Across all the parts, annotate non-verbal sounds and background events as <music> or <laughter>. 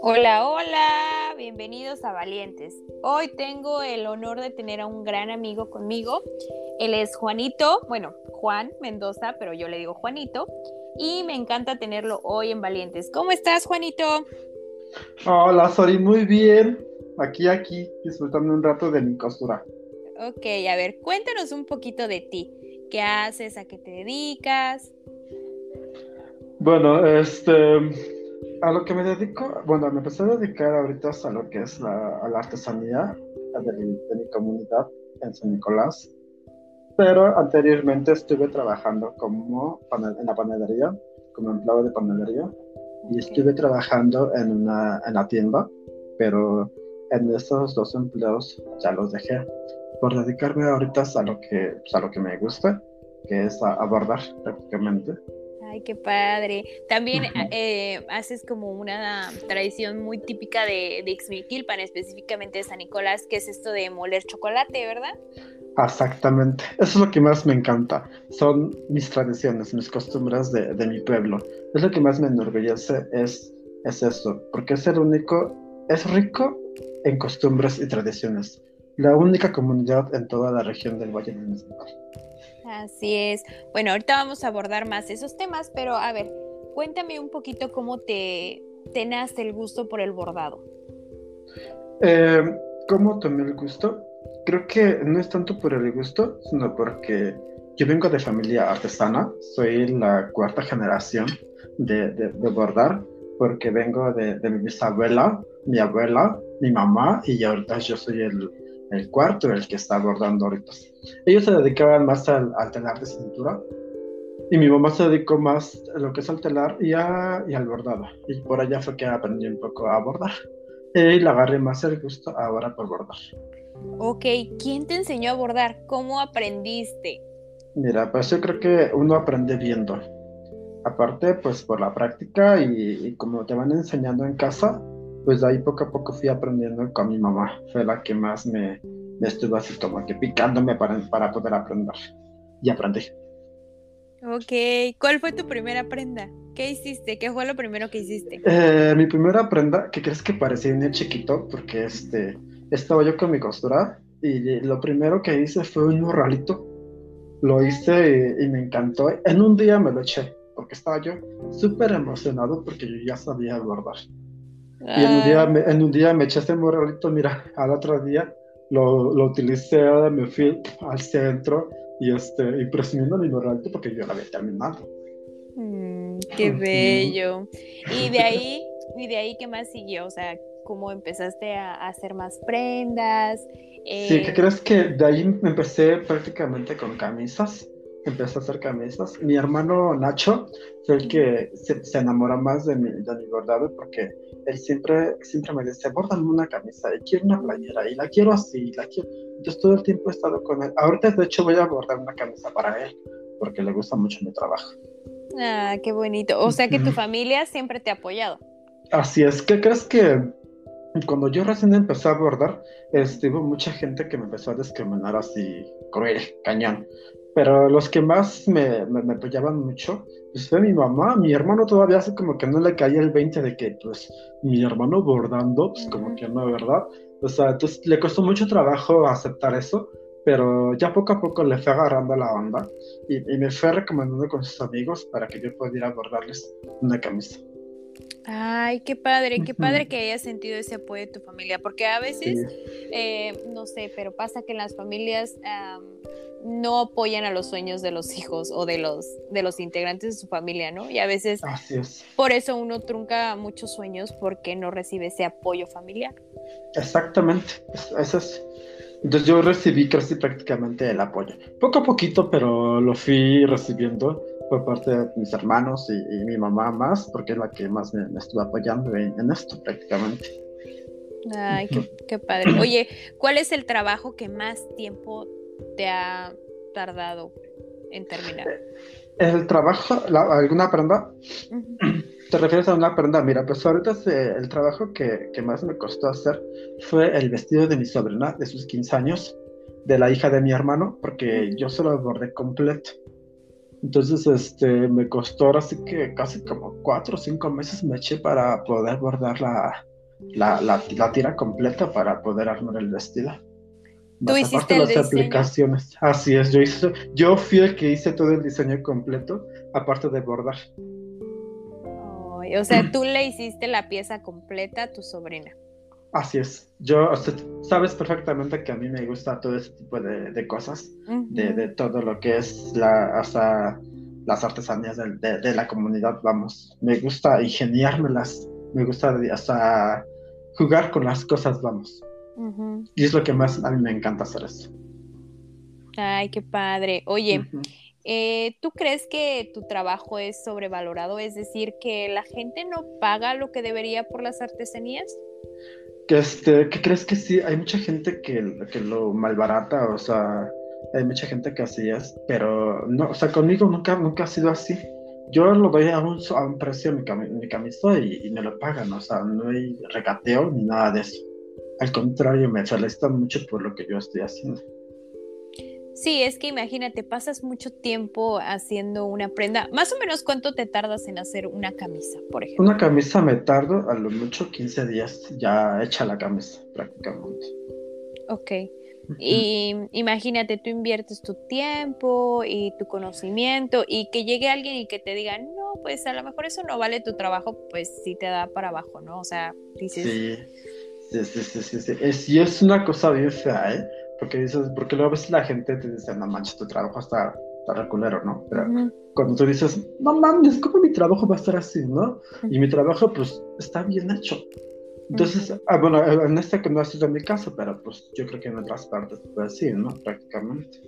Hola, hola, bienvenidos a Valientes. Hoy tengo el honor de tener a un gran amigo conmigo. Él es Juanito, bueno, Juan Mendoza, pero yo le digo Juanito. Y me encanta tenerlo hoy en Valientes. ¿Cómo estás, Juanito? Hola, Sori, muy bien. Aquí, aquí, disfrutando un rato de mi costura. Ok, a ver, cuéntanos un poquito de ti. ¿Qué haces? ¿A qué te dedicas? Bueno, este, a lo que me dedico, bueno, me empecé a dedicar ahorita a lo que es la, a la artesanía de mi, de mi, comunidad en San Nicolás, pero anteriormente estuve trabajando como en la panadería, como empleado de panadería, y estuve trabajando en una en la tienda, pero en esos dos empleos ya los dejé por dedicarme ahorita a lo que, pues, a lo que me gusta, que es abordar prácticamente. Ay, qué padre. También eh, haces como una tradición muy típica de, de Ixmiquilpan, específicamente de San Nicolás, que es esto de moler chocolate, ¿verdad? Exactamente. Eso es lo que más me encanta. Son mis tradiciones, mis costumbres de, de mi pueblo. Es lo que más me enorgullece, es, es eso, porque es el único, es rico en costumbres y tradiciones. La única comunidad en toda la región del Valle del Mezquital. Así es. Bueno, ahorita vamos a abordar más esos temas, pero a ver, cuéntame un poquito cómo te, te nace el gusto por el bordado. Eh, ¿Cómo tomé el gusto? Creo que no es tanto por el gusto, sino porque yo vengo de familia artesana, soy la cuarta generación de, de, de bordar, porque vengo de, de, mi bisabuela, mi abuela, mi mamá, y ahorita yo soy el, el cuarto, el que está bordando ahorita. Ellos se dedicaban más al, al, telar de cintura y mi mamá se dedicó más a lo que es al telar y, a, y al bordado. Y por allá fue que aprendí un poco a bordar. Y le agarré más el gusto ahora por bordar. Ok, ¿quién te enseñó a bordar? ¿Cómo aprendiste? Mira, pues yo creo que uno aprende viendo. Aparte, pues por la práctica y, y como te van enseñando en casa, pues ahí poco a poco fui aprendiendo con mi mamá. Fue la que más me, me estuvo así como que picándome para, para poder aprender. Y aprendí. Ok, ¿cuál fue tu primera prenda? ¿Qué hiciste? ¿Qué fue lo primero que hiciste? Eh, mi primera prenda, que crees que parecía un chiquito, porque este, estaba yo con mi costura y lo primero que hice fue un morralito. Lo hice y, y me encantó. En un día me lo eché, porque estaba yo súper emocionado porque yo ya sabía bordar. Y en un, día me, en un día me eché ese morralito, mira, al otro día lo, lo utilicé, me fui al centro y, este, y presumiendo mi morralito porque yo lo había terminado. Mm, qué bello. Y de ahí, y de ahí, ¿qué más siguió? O sea, ¿cómo empezaste a, a hacer más prendas? Eh... Sí, ¿qué crees que de ahí me empecé prácticamente con camisas? Empecé a hacer camisas. Mi hermano Nacho fue el que se, se enamoró más de mi, de mi bordado porque él siempre, siempre me dice, bórdame una camisa, y quiero una playera, y la quiero así, la quiero. Entonces todo el tiempo he estado con él. Ahorita de hecho voy a bordar una camisa para él, porque le gusta mucho mi trabajo. Ah, qué bonito. O sea que tu familia siempre te ha apoyado. Así es. ¿Qué crees que cuando yo recién empecé a bordar, este, hubo mucha gente que me empezó a discriminar así, cruel, cañón. Pero los que más me, me, me apoyaban mucho pues fue mi mamá, mi hermano todavía así como que no le caía el 20 de que pues mi hermano bordando, pues como que no, ¿verdad? O sea, entonces le costó mucho trabajo aceptar eso, pero ya poco a poco le fue agarrando la onda y, y me fue recomendando con sus amigos para que yo pudiera bordarles una camisa. Ay, qué padre, qué padre que hayas sentido ese apoyo de tu familia, porque a veces, sí. eh, no sé, pero pasa que en las familias um, no apoyan a los sueños de los hijos o de los, de los integrantes de su familia, ¿no? Y a veces por eso uno trunca muchos sueños porque no recibe ese apoyo familiar. Exactamente, eso es. Entonces yo recibí casi prácticamente el apoyo. Poco a poquito, pero lo fui recibiendo por parte de mis hermanos y, y mi mamá más, porque es la que más me, me estuvo apoyando en, en, esto prácticamente. Ay, qué, qué padre. Oye, ¿cuál es el trabajo que más tiempo te ha tardado en terminar? El trabajo, la, ¿alguna prenda? Uh -huh. ¿Te refieres a una prenda? Mira, pues ahorita el trabajo que, que, más me costó hacer fue el vestido de mi sobrina de sus 15 años, de la hija de mi hermano, porque yo se lo bordé completo. Entonces, este, me costó ahora sí que casi como cuatro o cinco meses me eché para poder bordar la, la, la, tira completa para poder armar el vestido. Tú hiciste el las aplicaciones. Así es, yo, hice, yo fui el que hice todo el diseño completo, aparte de bordar. o sea, tú le hiciste la pieza completa a tu sobrina. Así es. Yo, sabes perfectamente que a mí me gusta todo ese tipo de, cosas, de, todo lo que es la, hasta las artesanías de, la comunidad, vamos. Me gusta ingeniármelas, me gusta hasta jugar con las cosas, vamos. Y es lo que más a mí me encanta hacer eso. Ay, qué padre. Oye, eh, ¿tú crees que tu trabajo es sobrevalorado? Es decir, que la gente no paga lo que debería por las artesanías. Que este, ¿qué crees que sí? Hay mucha gente que, que lo malbarata, o sea, hay mucha gente que así es, pero no, o sea, conmigo nunca, nunca ha sido así yo lo doy a un, a un precio mi, mi camisa y, me lo pagan, o sea, no hay regateo ni nada de eso. Al contrario, me felicitan mucho por lo que yo estoy haciendo. Sí, es que imagínate, pasas mucho tiempo haciendo una prenda. Más o menos, ¿cuánto te tardas en hacer una camisa, por ejemplo? Una camisa me tardo a lo mucho 15 días ya hecha la camisa, prácticamente. Ok. Y imagínate, tú inviertes tu tiempo y tu conocimiento y que llegue alguien y que te diga, no, pues a lo mejor eso no vale tu trabajo, pues sí te da para abajo, ¿no? O sea, dices... Sí, sí, sí, sí, sí. Es, y es una cosa bien fea, ¿eh? Porque dices, porque luego a veces la gente te dice, no manches, tu trabajo está, está reculero, ¿no? Pero cuando tú dices, no mames, ¿cómo mi trabajo va a estar así, no? Y mi trabajo, pues, está bien hecho. Entonces, ah, bueno, en este que no ha sido mi caso, pero pues yo creo que en otras partes puede ser, ¿no? Prácticamente.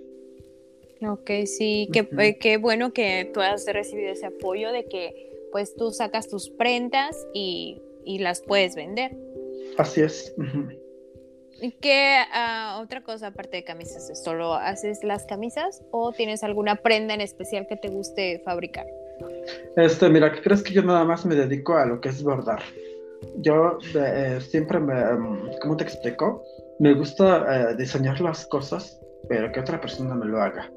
Ok, sí, qué, eh, qué bueno que tú has recibido ese apoyo de que pues tú sacas tus prendas y, y las puedes vender. Así es. ¿Y ¿Qué ah, otra cosa aparte de camisas? ¿Solo haces las camisas o tienes alguna prenda en especial que te guste fabricar? Este, mira, ¿qué crees que yo nada más me dedico a lo que es bordar? yo eh, siempre me, em, ¿cómo te explico? Me gusta eh, diseñar las cosas, pero que otra persona me lo haga.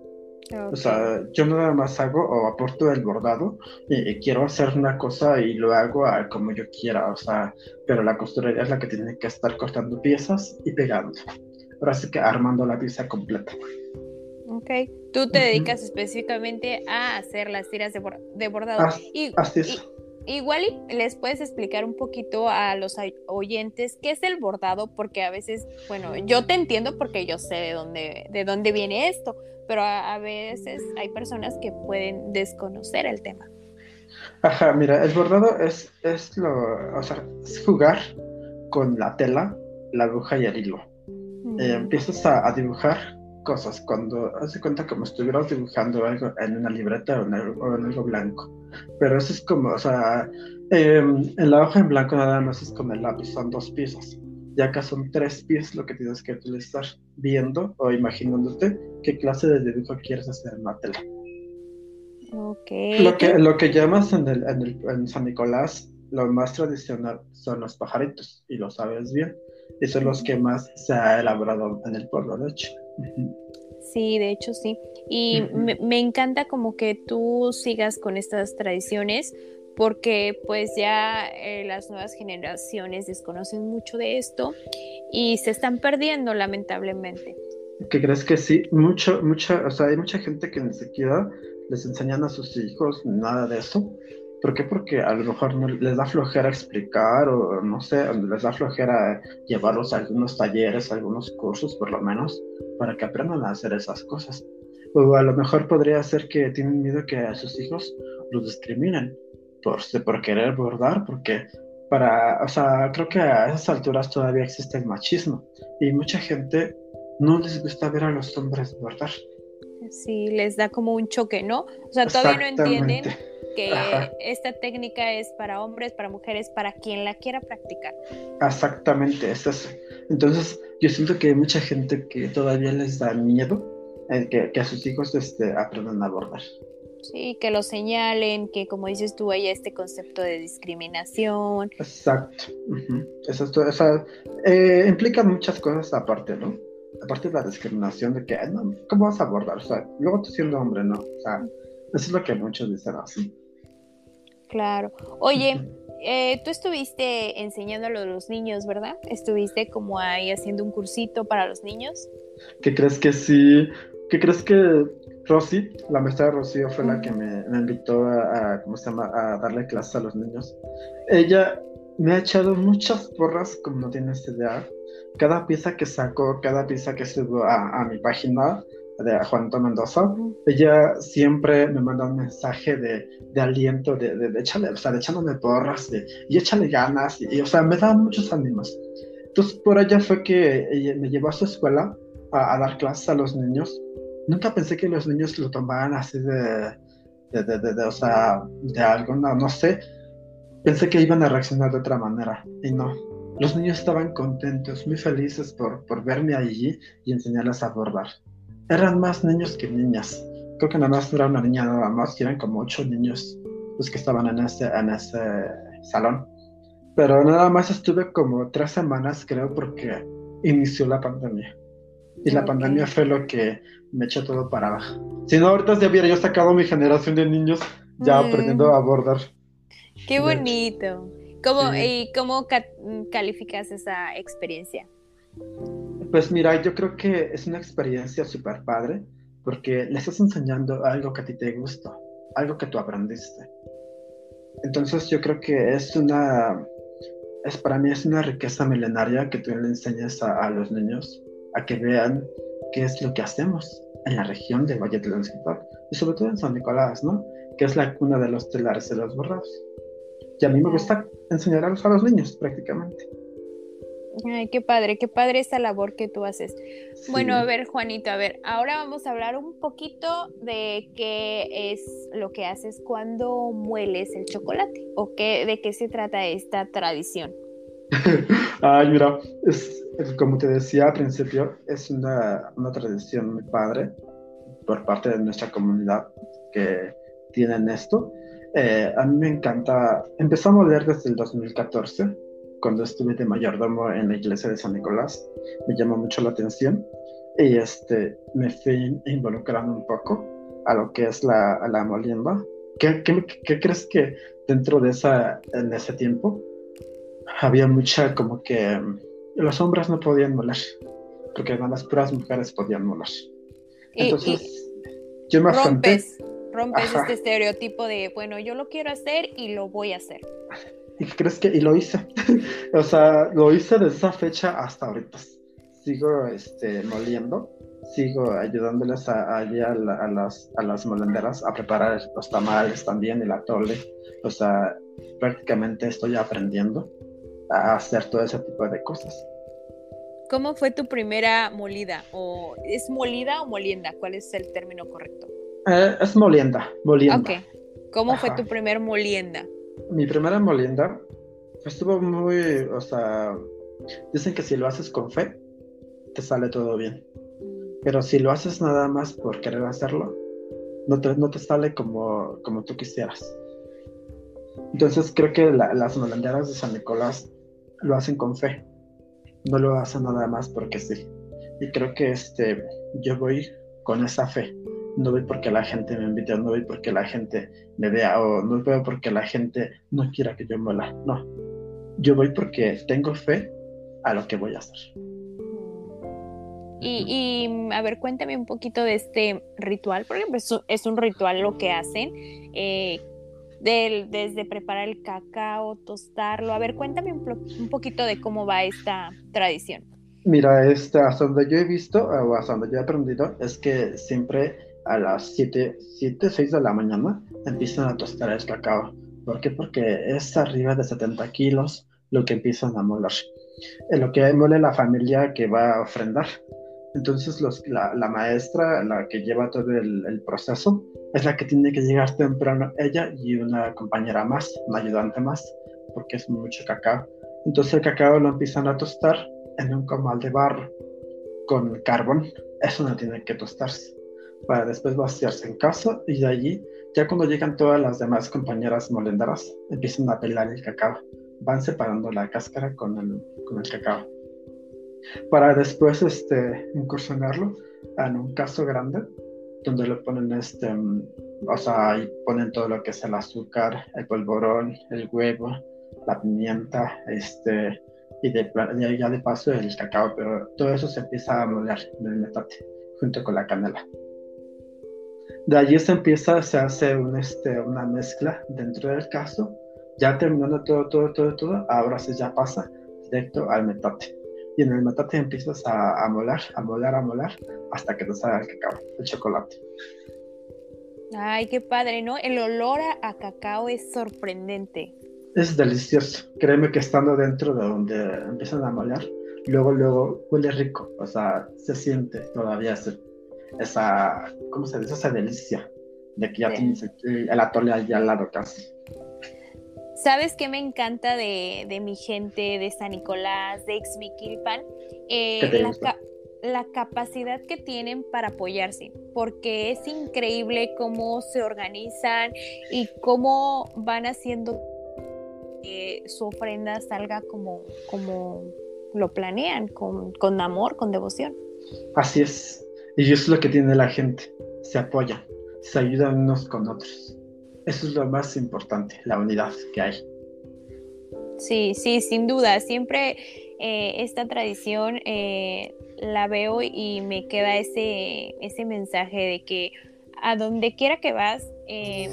O sea, yo nada más hago o aporto el bordado y, quiero hacer una cosa y lo hago como yo quiera, o sea, pero la costurería es la que tiene que estar cortando piezas y pegando. Ahora sí que armando la pieza completa. Ok, tú te dedicas específicamente a hacer las tiras de, bordado. y, así es. Igual les puedes explicar un poquito a los oyentes qué es el bordado, porque a veces, bueno, yo te entiendo porque yo sé de dónde, de dónde viene esto, pero a, veces hay personas que pueden desconocer el tema. Ajá, mira, el bordado es, es lo, o sea, es jugar con la tela, la aguja y el hilo. Eh, empiezas a, dibujar cosas cuando hace cuenta como estuvieras dibujando algo en una libreta o en, algo, blanco. Pero eso es como, o sea, em, en la hoja en blanco nada más es con el lápiz, son dos piezas. Y acá son tres piezas lo que tienes que utilizar viendo o imaginándote qué clase de dibujo quieres hacer en la tela. Okay. Lo que, lo que llamas en, el, en, el, en San Nicolás, lo más tradicional son los pajaritos, y lo sabes bien. Y son los que más se ha elaborado en el pueblo, de hecho. Sí, de hecho sí. Y me, encanta como que tú sigas con estas tradiciones porque pues ya eh, las nuevas generaciones desconocen mucho de esto y se están perdiendo lamentablemente. ¿Qué crees que sí? Mucho, mucha, o sea, hay mucha gente que ni siquiera les enseñan a sus hijos nada de eso ¿Por qué? Porque a lo mejor no les da flojera explicar o no sé, les da flojera llevarlos a algunos talleres, a algunos cursos por lo menos, para que aprendan a hacer esas cosas. O a lo mejor podría ser que tienen miedo que a sus hijos los discriminen por, por querer bordar, porque para, o sea, creo que a esas alturas todavía existe el machismo y mucha gente no les gusta ver a los hombres bordar. Sí, les da como un choque, ¿no? O sea, todavía no entienden que esta técnica es para hombres, para mujeres, para quien la quiera practicar. Exactamente, es eso. Entonces, yo siento que hay mucha gente que todavía les da miedo eh, que, a sus hijos este, aprendan a abordar. Sí, que lo señalen, que como dices tú, hay este concepto de discriminación. Exacto. Eso, eh, implica muchas cosas aparte, ¿no? Aparte de la discriminación de que, ¿cómo vas a abordar? O sea, luego tú siendo hombre, ¿no? O sea, eso es lo que muchos dicen así. Claro. Oye, eh, tú estuviste enseñándolo a los niños, ¿verdad? Estuviste como ahí haciendo un cursito para los niños. ¿Qué crees que sí? ¿Qué crees que Rosy, la maestra Rocío, fue la que me, invitó a, ¿cómo se llama? a darle clases a los niños? Ella me ha echado muchas porras, como no tienes idea. Cada pieza que saco, cada pieza que subo a, mi página de Juanito Mendoza, ella siempre me manda un mensaje de, de aliento, de, de, echarle, o sea, de echándome porras, de, y échale ganas, y, o sea, me da muchos ánimos. Entonces, por ella fue que ella me llevó a su escuela a, a dar clases a los niños nunca pensé que los niños lo tomaran así de, de, de, o sea, de algo, no, no sé. Pensé que iban a reaccionar de otra manera y no. Los niños estaban contentos, muy felices por, por verme allí y enseñarles a bordar. Eran más niños que niñas. Creo que nada más era una niña nada más, eran como ocho niños los que estaban en ese, en ese salón. Pero nada más estuve como tres semanas, creo, porque inició la pandemia. Y la pandemia fue lo que me echó todo para abajo. Si no, ahorita ya hubiera yo sacado mi generación de niños ya mm. aprendiendo a abordar. Qué bonito. ¿Cómo, ¿Y cómo calificas esa experiencia? Pues mira, yo creo que es una experiencia súper padre porque le estás enseñando algo que a ti te gusta, algo que tú aprendiste. Entonces yo creo que es una, es para mí es una riqueza milenaria que tú le enseñas a los niños a que vean qué es lo que hacemos en la región de Valle del Occidental y sobre todo en San Nicolás, ¿no? Que es la cuna de los telares de los borrados. Y a mí me gusta enseñar a los, niños prácticamente. Ay, qué padre, qué padre esa labor que tú haces. Bueno, a ver, Juanito, a ver, ahora vamos a hablar un poquito de qué es lo que haces cuando mueles el chocolate o qué, de qué se trata esta tradición. <laughs> Ay, mira, es, como te decía al principio, es una, una, tradición muy padre por parte de nuestra comunidad que tienen esto. Eh, a mí me encanta, empezamos a leer desde el 2014, cuando estuve de mayordomo en la iglesia de San Nicolás. Me llamó mucho la atención y este, me fui involucrando un poco a lo que es la, la molienda. ¿Qué, qué, qué crees que dentro de esa, en ese tiempo había mucha como que los hombres no podían molar, porque nada las puras mujeres podían molar. Entonces, yo me rompes, rompes este estereotipo de, bueno, yo lo quiero hacer y lo voy a hacer. ¿Y crees que? Y lo hice. <laughs> o sea, lo hice desde esa fecha hasta ahorita. Sigo este, moliendo, sigo ayudándoles a, a, las, a las molenderas a preparar los tamales también, el atole. O sea, prácticamente estoy aprendiendo a hacer todo ese tipo de cosas. ¿Cómo fue tu primera molida? ¿O ¿Es molida o molienda? ¿Cuál es el término correcto? Eh, es molienda, molienda. Ok. ¿Cómo fue tu primer molienda? Mi primera molienda estuvo muy, o sea, dicen que si lo haces con fe, te sale todo bien. Pero si lo haces nada más por querer hacerlo, no te, no te sale como, como tú quisieras. Entonces creo que las molenderas de San Nicolás lo hacen con fe, no lo hacen nada más porque sí. Y creo que este, yo voy con esa fe. No voy porque la gente me invite, no voy porque la gente me vea, o no voy porque la gente no quiera que yo muela. No. Yo voy porque tengo fe a lo que voy a hacer. Y, a ver, cuéntame un poquito de este ritual, porque es un ritual lo que hacen. Eh, desde preparar el cacao, tostarlo. A ver, cuéntame un, poquito de cómo va esta tradición. Mira, este, hasta donde yo he visto, o hasta donde yo he aprendido, es que siempre a las 7, 7, 6 de la mañana empiezan a tostar el cacao. ¿Por qué? Porque es arriba de 70 kilos lo que empiezan a moler. En lo que mole la familia que va a ofrendar. Entonces los, la, maestra, la que lleva todo el, proceso, es la que tiene que llegar temprano, ella y una compañera más, una ayudante más, porque es mucho cacao. Entonces el cacao lo empiezan a tostar en un comal de barro con carbón. Eso no tiene que tostarse para después vaciarse en casa y de allí, ya cuando llegan todas las demás compañeras molenderas, empiezan a pelar el cacao. Van separando la cáscara con el, con el cacao para después este, incursionarlo en un caso grande donde le ponen este, o sea, ahí ponen todo lo que es el azúcar, el polvorón, el huevo, la pimienta, este, y de, ya de paso el cacao, pero todo eso se empieza a moler en el metate junto con la canela. De allí se empieza, se hace un, este, una mezcla dentro del caso, ya terminando todo, todo, todo, todo, ahora se ya pasa directo al metate. Y en el metate empiezas a, a molar, a molar, a molar, hasta que te salga el cacao, el chocolate. Ay, qué padre, ¿no? El olor a, a cacao es sorprendente. Es delicioso. Créeme que estando dentro de donde empiezan a moler, luego, luego huele rico. O sea, se siente todavía esa, ¿cómo se dice? Esa delicia de que ya tienes el, atole ahí al lado casi. ¿Sabes qué me encanta de, de mi gente de San Nicolás, de Exmiquilpan? Eh, la, la capacidad que tienen para apoyarse, porque es increíble cómo se organizan y cómo van haciendo su ofrenda salga como, como lo planean, con, con amor, con devoción. Así es. Y eso es lo que tiene la gente. Se apoyan, se ayudan unos con otros. Eso es lo más importante, la unidad que hay. Sí, sí, sin duda. Siempre eh, esta tradición eh, la veo y me queda ese, ese mensaje de que a donde quiera que vas, eh,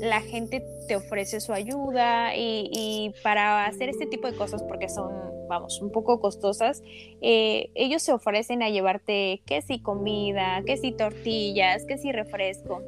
la gente te ofrece su ayuda y, para hacer este tipo de cosas, porque son, vamos, un poco costosas, eh, ellos se ofrecen a llevarte que si comida, que si tortillas, que si refresco.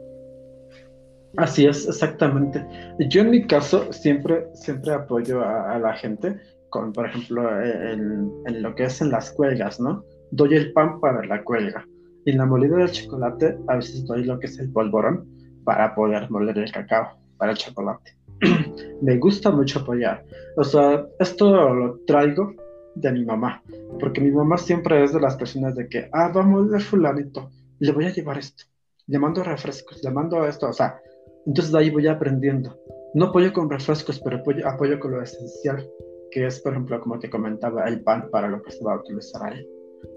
Así es, exactamente. Yo en mi caso siempre, siempre apoyo a, la gente, con, por ejemplo, en, en, lo que es en las cuelgas, ¿no? Doy el pan para la cuelga. Y en la molida del chocolate a veces doy lo que es el polvorón para poder moler el cacao para el chocolate. <clears throat> me gusta mucho apoyar. O sea, esto lo traigo de mi mamá, porque mi mamá siempre es de las personas de que, ah, vamos a fulanito, le voy a llevar esto, le mando refrescos, le mando esto, o sea, entonces de ahí voy aprendiendo. No apoyo con refrescos, pero apoyo, apoyo con lo esencial, que es, por ejemplo, como te comentaba, el pan para lo que se va a utilizar ahí.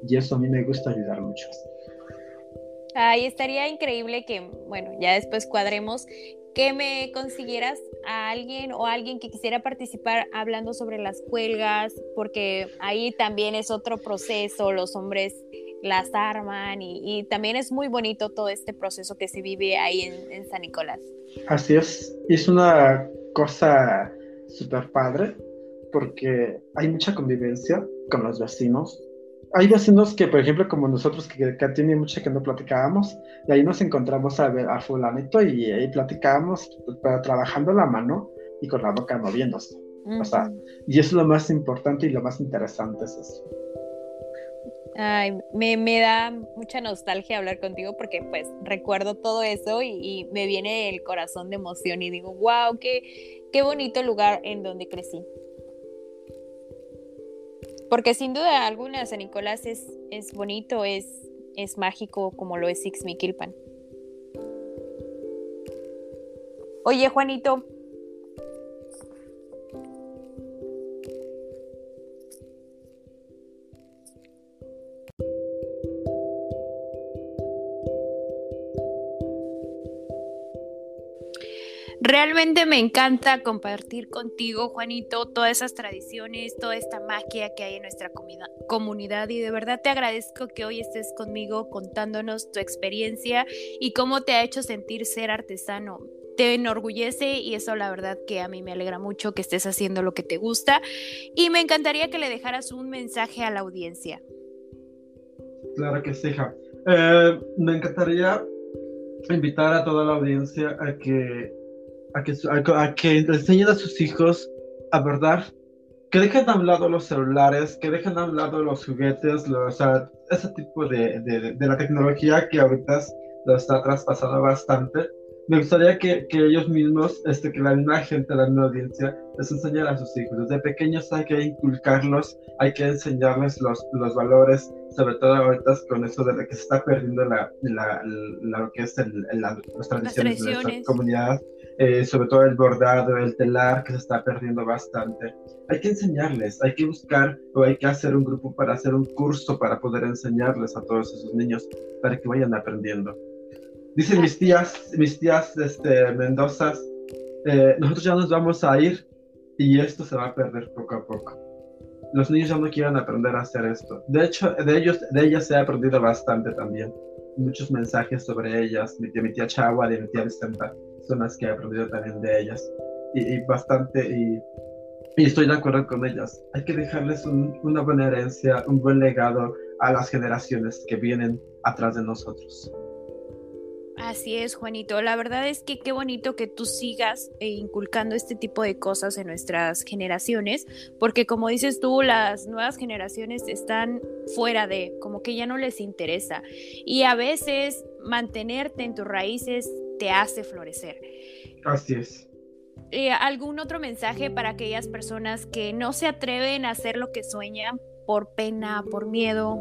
Y eso a mí me gusta ayudar mucho. Ay, estaría increíble que, bueno, ya después cuadremos que me consiguieras a alguien o alguien que quisiera participar hablando sobre las cuelgas, porque ahí también es otro proceso, los hombres las arman y, también es muy bonito todo este proceso que se vive ahí en, en San Nicolás. Así es, es una cosa súper padre porque hay mucha convivencia con los vecinos, hay vecinos que, por ejemplo, como nosotros, que, que tiene mucho que no platicábamos, y ahí nos encontramos a, ver, a fulanito y ahí platicábamos, pero trabajando la mano y con la boca moviéndose. O sea, y eso es lo más importante y lo más interesante es eso. Ay, me, me, da mucha nostalgia hablar contigo porque pues recuerdo todo eso y, y, me viene el corazón de emoción y digo, wow, qué, qué bonito lugar en donde crecí. Porque sin duda alguna San Nicolás es, es bonito, es, es mágico como lo es Ixmiquilpan. Oye, Juanito, Realmente me encanta compartir contigo, Juanito, todas esas tradiciones, toda esta magia que hay en nuestra comunidad y de verdad te agradezco que hoy estés conmigo contándonos tu experiencia y cómo te ha hecho sentir ser artesano. Te enorgullece y eso la verdad que a mí me alegra mucho que estés haciendo lo que te gusta y me encantaría que le dejaras un mensaje a la audiencia. Claro que sí, hija. Eh, me encantaría invitar a toda la audiencia a que a que, a, que enseñen a sus hijos a verdad, que dejen a un lado los celulares, que dejen a un lado los juguetes, o sea, ese tipo de, de, de, la tecnología que ahorita lo está traspasando bastante. Me gustaría que, que, ellos mismos, este, que la misma gente, la misma audiencia, les enseñara a sus hijos. Desde pequeños hay que inculcarlos, hay que enseñarles los, los valores, sobre todo ahorita con eso de que se está perdiendo la, la, lo que es el, las tradiciones de nuestra comunidad. Eh, sobre todo el bordado, el telar, que se está perdiendo bastante. Hay que enseñarles, hay que buscar o hay que hacer un grupo para hacer un curso para poder enseñarles a todos esos niños, para que vayan aprendiendo. Dicen mis tías, mis tías este, Mendoza, eh, nosotros ya nos vamos a ir y esto se va a perder poco a poco. Los niños ya no quieren aprender a hacer esto. De hecho, de ellos, de ellas ha aprendido bastante también. Muchos mensajes sobre ellas. Tía, mi tía Chagua y mi tía Vicenta son las que he aprendido también de ellas. Y, bastante, y, estoy de acuerdo con ellas. Hay que dejarles una buena herencia, un buen legado a las generaciones que vienen atrás de nosotros. Así es, Juanito. La verdad es que qué bonito que tú sigas eh, inculcando este tipo de cosas en nuestras generaciones, porque como dices tú, las nuevas generaciones están fuera de, como que ya no les interesa. Y a veces mantenerte en tus raíces te hace florecer. Así es. Eh, ¿Algún otro mensaje para aquellas personas que no se atreven a hacer lo que sueñan por pena, por miedo?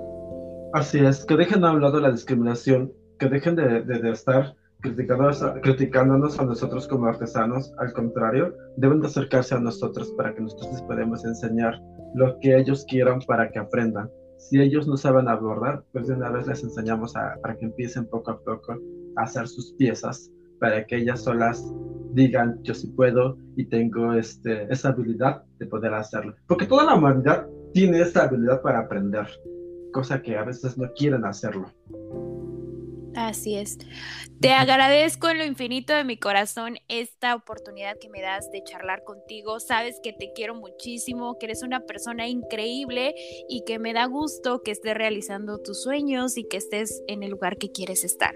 Así es, que dejen a un lado la discriminación que dejen de, de, estar criticándonos, criticándonos a nosotros como artesanos, al contrario, deben de acercarse a nosotros para que nosotros les podamos enseñar lo que ellos quieran para que aprendan. Si ellos no saben abordar, pues de una vez les enseñamos a, para que empiecen poco a poco a hacer sus piezas, para que ellas solas digan, yo sí puedo y tengo este, esa habilidad de poder hacerlo. Porque toda la humanidad tiene esa habilidad para aprender, cosa que a veces no quieren hacerlo. Así es. Te agradezco en lo infinito de mi corazón esta oportunidad que me das de charlar contigo. Sabes que te quiero muchísimo, que eres una persona increíble y que me da gusto que estés realizando tus sueños y que estés en el lugar que quieres estar.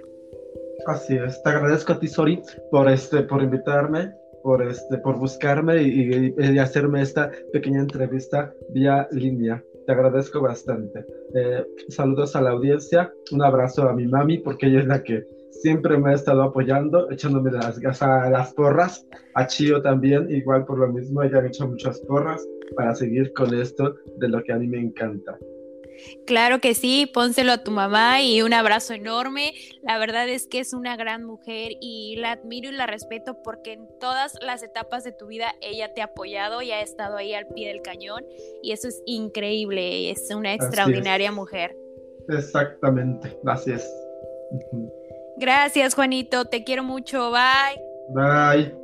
Así es. Te agradezco a ti, Sori, por este, por invitarme, por este, por buscarme y hacerme esta pequeña entrevista vía línea te agradezco bastante. Eh, saludos a la audiencia, un abrazo a mi mami, porque ella es la que siempre me ha estado apoyando, echándome las, las porras, a Chio también, igual por lo mismo, ella ha hecho muchas porras para seguir con esto de lo que a mí me encanta. Claro que sí, pónselo a tu mamá y un abrazo enorme. La verdad es que es una gran mujer y la admiro y la respeto porque en todas las etapas de tu vida ella te ha apoyado y ha estado ahí al pie del cañón y eso es increíble, es una extraordinaria mujer. Exactamente, gracias. Gracias Juanito, te quiero mucho, bye. Bye.